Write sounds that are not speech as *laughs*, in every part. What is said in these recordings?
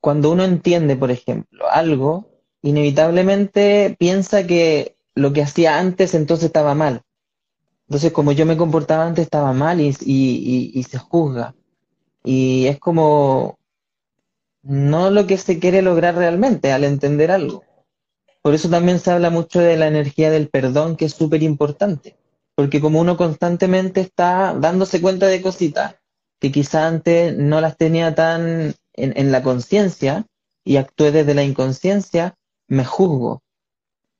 cuando uno entiende, por ejemplo, algo, inevitablemente piensa que lo que hacía antes entonces estaba mal. Entonces, como yo me comportaba antes estaba mal y, se juzga. Y es como no lo que se quiere lograr realmente al entender algo. Por eso también se habla mucho de la energía del perdón, que es súper importante, porque como uno constantemente está dándose cuenta de cositas que quizá antes no las tenía tan en, la conciencia y actué desde la inconsciencia, me juzgo.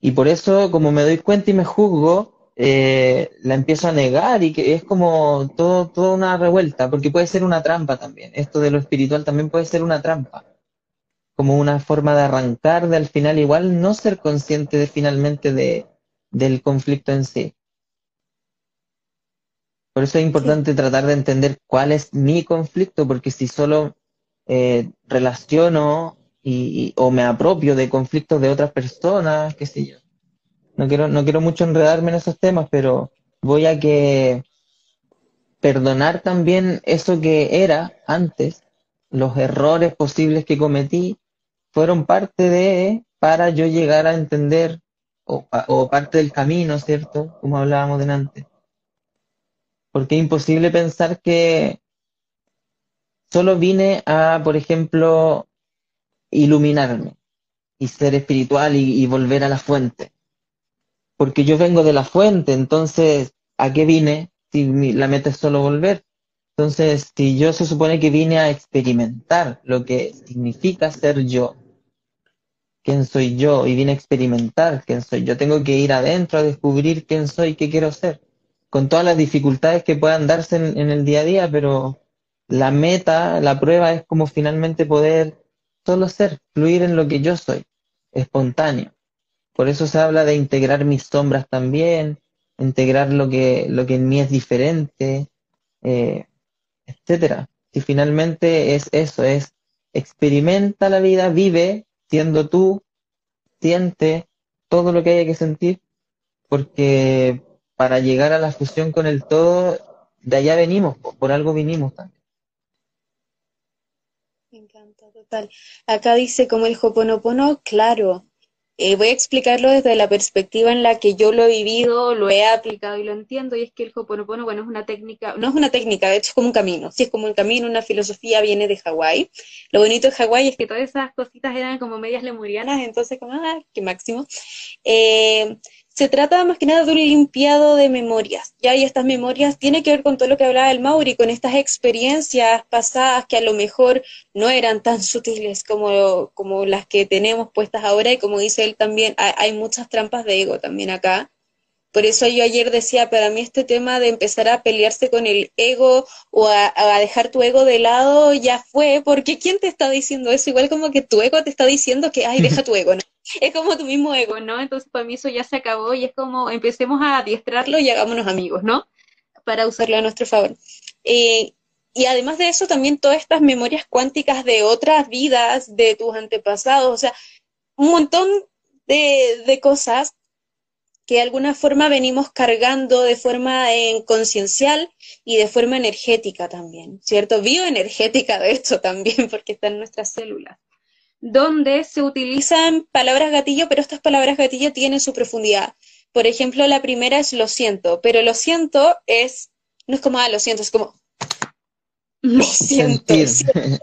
Y por eso, como me doy cuenta y me juzgo, eh, la empiezo a negar y que es como todo, toda una revuelta, porque puede ser una trampa también. Esto de lo espiritual también puede ser una trampa como una forma de arrancar de al final igual no ser consciente de finalmente de, del conflicto en sí. Por eso es importante tratar de entender cuál es mi conflicto, porque si solo eh, relaciono y, o me apropio de conflictos de otras personas, qué sé yo. No quiero, no quiero mucho enredarme en esos temas, pero voy a que perdonar también eso que era antes, los errores posibles que cometí, fueron parte de, para yo llegar a entender, o, parte del camino, ¿cierto? Como hablábamos delante. Porque es imposible pensar que solo vine a, por ejemplo, iluminarme y ser espiritual y, volver a la fuente. Porque yo vengo de la fuente, entonces, ¿a qué vine si la meta es solo volver? Entonces, si yo se supone que vine a experimentar lo que significa ser yo, quién soy yo y vine a experimentar quién soy yo, tengo que ir adentro a descubrir quién soy, qué quiero ser, con todas las dificultades que puedan darse en, el día a día, pero la meta, la prueba es como finalmente poder solo ser, fluir en lo que yo soy, espontáneo. Por eso se habla de integrar mis sombras también, integrar lo que, lo que en mí es diferente, eh, etcétera. Y finalmente es eso, es experimenta la vida, vive siendo tú, siente todo lo que haya que sentir, porque para llegar a la fusión con el todo, de allá venimos, por algo vinimos también. Me total. Acá dice como el Hoponopono, claro, eh, voy a explicarlo desde la perspectiva en la que yo lo he vivido, lo he aplicado y lo entiendo, y es que el Hoponopono, bueno, es una técnica, no es una técnica, de hecho es como un camino, sí es como un camino, una filosofía viene de Hawái. Lo bonito de Hawái es que todas esas cositas eran como medias lemurianas, entonces como, ah, qué máximo. Eh, se trata más que nada de un limpiado de memorias, ¿ya? Y estas memorias tienen que ver con todo lo que hablaba el Mauri, con estas experiencias pasadas que a lo mejor no eran tan sutiles como, como las que tenemos puestas ahora, y como dice él también, hay muchas trampas de ego también acá, por eso yo ayer decía, para mí este tema de empezar a pelearse con el ego o a, dejar tu ego de lado ya fue, porque ¿quién te está diciendo eso? Igual como que tu ego te está diciendo que, ay, deja *laughs* tu ego, ¿no? *laughs* Es como tu mismo ego, ¿no? Entonces para mí eso ya se acabó y es como empecemos a adiestrarlo y hagámonos amigos, ¿no? Para usarlo a nuestro favor. Eh, y además de eso, también todas estas memorias cuánticas de otras vidas, de tus antepasados, o sea, un montón de, de cosas que de alguna forma venimos cargando de forma conciencial y de forma energética también, ¿cierto? Bioenergética de esto también, *laughs* porque está en nuestras células, donde se utilizan palabras gatillo, pero estas palabras gatillo tienen su profundidad. Por ejemplo, la primera es lo siento, pero lo siento es, no es como, ah, lo siento, es como, lo *laughs* siento. Sentir. *laughs*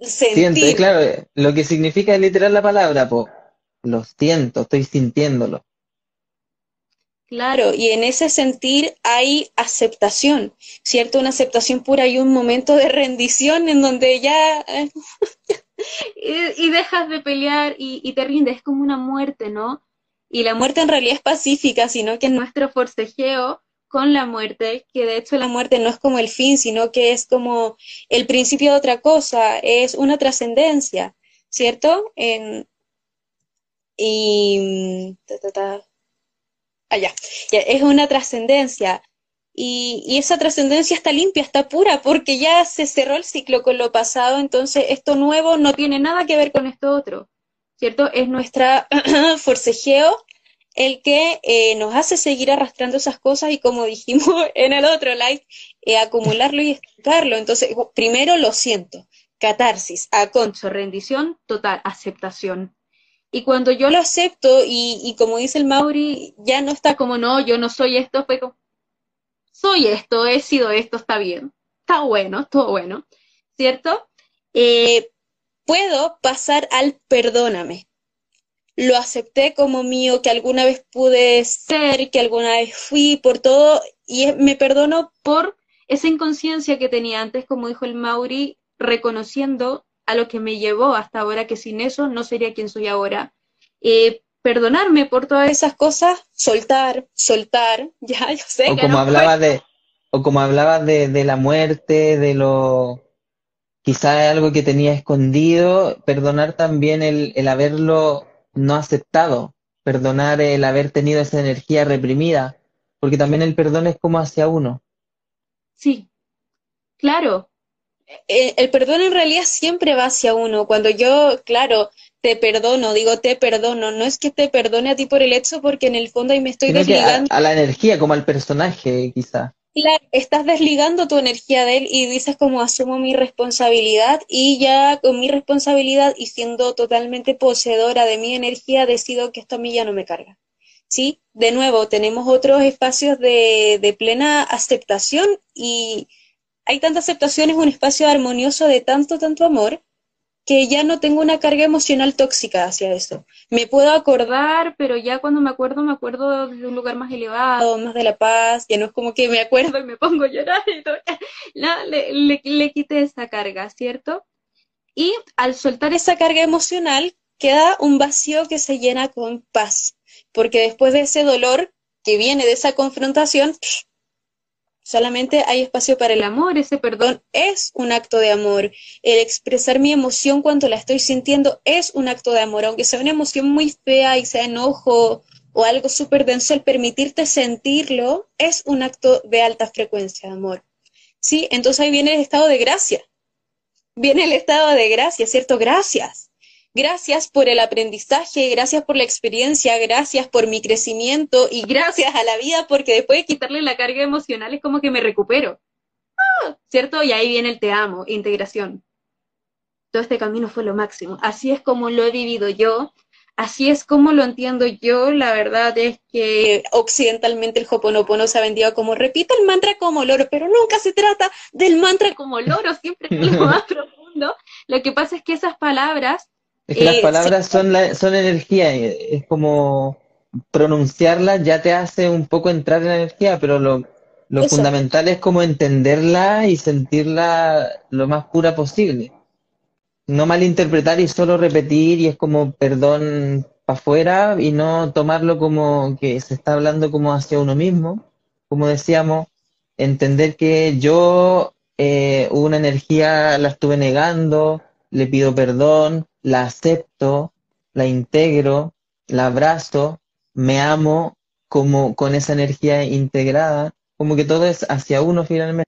Sentir. claro, lo que significa literal la palabra, po. Lo siento, estoy sintiéndolo. Claro, y en ese sentir hay aceptación, ¿cierto? Una aceptación pura y un momento de rendición en donde ya... *laughs* y, dejas de pelear y, te rindes, es como una muerte, ¿no? Y la muerte en realidad es pacífica, sino que es nuestro forcejeo con la muerte, que de hecho la muerte no es como el fin, sino que es como el principio de otra cosa, es una trascendencia, ¿cierto? En, y... Allá. es una trascendencia. Y, esa trascendencia está limpia, está pura, porque ya se cerró el ciclo con lo pasado, entonces esto nuevo no tiene nada que ver con esto otro, ¿cierto? Es nuestra *clears throat* forcejeo el que eh, nos hace seguir arrastrando esas cosas y como *laughs* dijimos en el otro live, eh, acumularlo y estancarlo. Entonces, primero lo siento, catarsis, a concho, rendición total, aceptación. Y cuando yo lo acepto, y, y, como dice el Mauri, ya no está como, no, yo no soy esto, pero soy esto, he sido esto, está bien, está bueno, todo bueno, ¿cierto? Eh, puedo pasar al perdóname. Lo acepté como mío, que alguna vez pude ser, que alguna vez fui, por todo, y me perdono por esa inconsciencia que tenía antes, como dijo el Mauri, reconociendo a lo que me llevó hasta ahora, que sin eso no sería quien soy ahora. Eh, perdonarme por todas esas cosas, soltar, soltar, *laughs* ya, yo sé. O que como no hablaba puedo. de, o como hablaba de, de la muerte, de lo quizás algo que tenía escondido, perdonar también el, el haberlo no aceptado, perdonar el haber tenido esa energía reprimida, porque también el perdón es como hacia uno. Sí, claro. Eh, El perdón en realidad siempre va hacia uno. Cuando yo, claro, te perdono, digo te perdono, no es que te perdone a ti por el hecho, porque en el fondo ahí me estoy Sino que a, desligando. a la energía, como al personaje, quizá. Claro, estás desligando tu energía de él y dices como asumo mi responsabilidad y ya con mi responsabilidad y siendo totalmente poseedora de mi energía decido que esto a mí ya no me carga. ¿Sí? De nuevo, tenemos otros espacios de, de plena aceptación y hay tanta aceptación, es un espacio armonioso de tanto, tanto amor que ya no tengo una carga emocional tóxica hacia eso. Me puedo acordar, pero ya cuando me acuerdo, me acuerdo de un lugar más elevado, más de la paz, ya no es como que me acuerdo y me pongo a llorar y todo. *laughs* No, le, le, quité esa carga, ¿cierto? Y al soltar esa carga emocional, queda un vacío que se llena con paz, porque después de ese dolor que viene de esa confrontación, Solamente hay espacio para el amor, ese perdón es un acto de amor. El expresar mi emoción cuando la estoy sintiendo es un acto de amor, aunque sea una emoción muy fea y sea enojo o algo súper denso, el permitirte sentirlo es un acto de alta frecuencia de amor. ¿Sí? Entonces ahí viene el estado de gracia. Viene el estado de gracia, ¿cierto? Gracias. Gracias por el aprendizaje, gracias por la experiencia, gracias por mi crecimiento y gracias a la vida porque después de quitarle la carga emocional es como que me recupero. Ah, ¿Cierto? Y ahí viene el te amo, integración. Todo este camino fue lo máximo. Así es como lo he vivido yo, así es como lo entiendo yo. La verdad es que occidentalmente el Hoponopono se ha vendido como repita el mantra como loro, pero nunca se trata del mantra como loro, siempre es lo *laughs* más profundo. Lo que pasa es que esas palabras Es que las eh, palabras son, la, son energía, y es como pronunciarlas ya te hace un poco entrar en la energía, pero lo, lo Eso. fundamental es como entenderla y sentirla lo más pura posible. No malinterpretar y solo repetir y es como perdón para afuera y no tomarlo como que se está hablando como hacia uno mismo. Como decíamos, entender que yo eh, una energía la estuve negando, le pido perdón, la acepto, la integro, la abrazo, me amo como con esa energía integrada, como que todo es hacia uno finalmente.